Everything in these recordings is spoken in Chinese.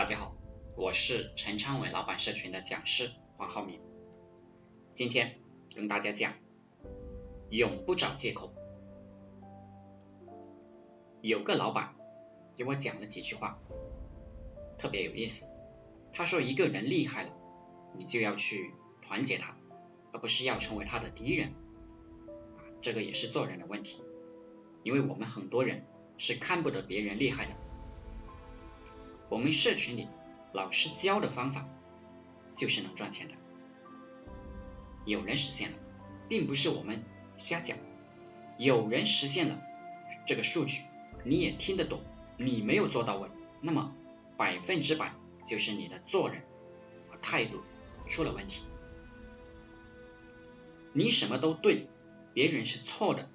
大家好，我是陈昌伟老板社群的讲师黄浩明。今天跟大家讲，永不找借口。有个老板给我讲了几句话，特别有意思。他说，一个人厉害了，你就要去团结他，而不是要成为他的敌人。这个也是做人的问题，因为我们很多人是看不得别人厉害的。我们社群里老师教的方法就是能赚钱的，有人实现了，并不是我们瞎讲，有人实现了这个数据，你也听得懂，你没有做到位，那么百分之百就是你的做人和态度出了问题。你什么都对，别人是错的；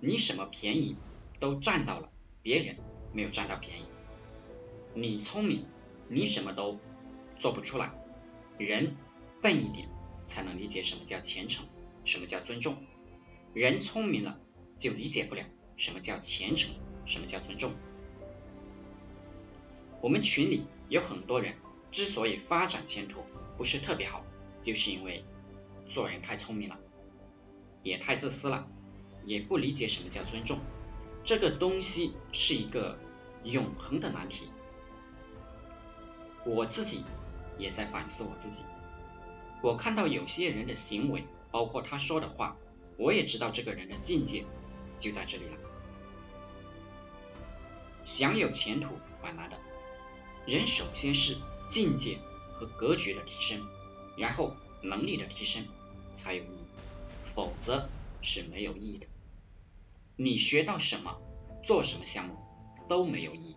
你什么便宜都占到了，别人没有占到便宜。你聪明，你什么都做不出来。人笨一点，才能理解什么叫虔诚，什么叫尊重。人聪明了，就理解不了什么叫虔诚，什么叫尊重。我们群里有很多人之所以发展前途不是特别好，就是因为做人太聪明了，也太自私了，也不理解什么叫尊重。这个东西是一个永恒的难题。我自己也在反思我自己。我看到有些人的行为，包括他说的话，我也知道这个人的境界就在这里了。想有前途蛮难的，人首先是境界和格局的提升，然后能力的提升才有意义，否则是没有意义的。你学到什么，做什么项目都没有意义。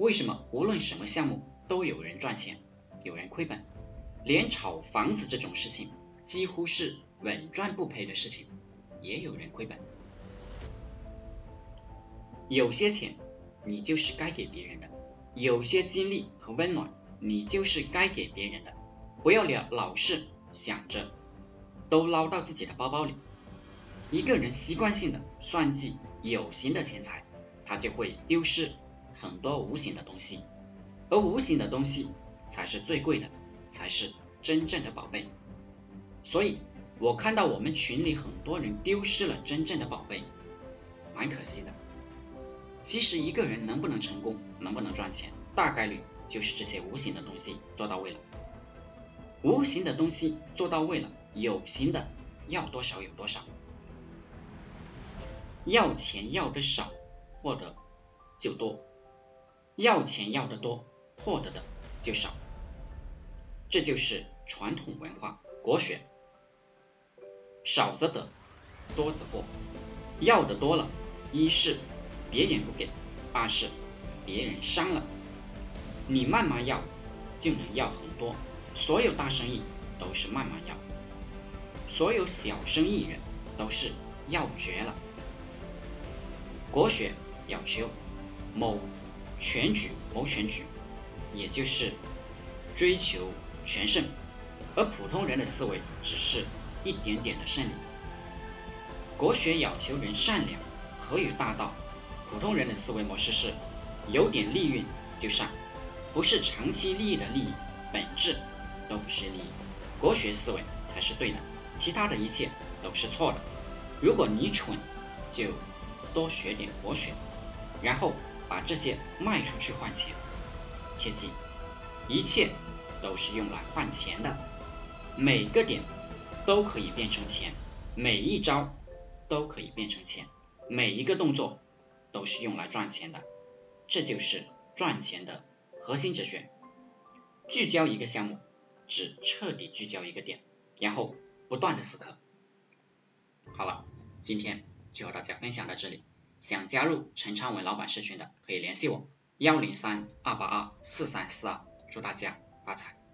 为什么？无论什么项目。都有人赚钱，有人亏本，连炒房子这种事情几乎是稳赚不赔的事情，也有人亏本。有些钱你就是该给别人的，有些精力和温暖你就是该给别人的，不要老老是想着都捞到自己的包包里。一个人习惯性的算计有形的钱财，他就会丢失很多无形的东西。而无形的东西才是最贵的，才是真正的宝贝。所以，我看到我们群里很多人丢失了真正的宝贝，蛮可惜的。其实，一个人能不能成功，能不能赚钱，大概率就是这些无形的东西做到位了。无形的东西做到位了，有形的要多少有多少。要钱要的少，获得就多；要钱要的多。获得的就少，这就是传统文化国学，少则得，多则获。要的多了，一是别人不给，二是别人伤了。你慢慢要，就能要很多。所有大生意都是慢慢要，所有小生意人都是要绝了。国学要求谋全局，谋全局。也就是追求全胜，而普通人的思维只是一点点的胜利。国学要求人善良，何与大道。普通人的思维模式是有点利润就上，不是长期利益的利益，本质都不是利益。国学思维才是对的，其他的一切都是错的。如果你蠢，就多学点国学，然后把这些卖出去换钱。切记，一切都是用来换钱的，每个点都可以变成钱，每一招都可以变成钱，每一个动作都是用来赚钱的，这就是赚钱的核心哲学。聚焦一个项目，只彻底聚焦一个点，然后不断的死磕。好了，今天就和大家分享到这里，想加入陈昌文老板社群的可以联系我。幺零三二八二四三四二，祝大家发财。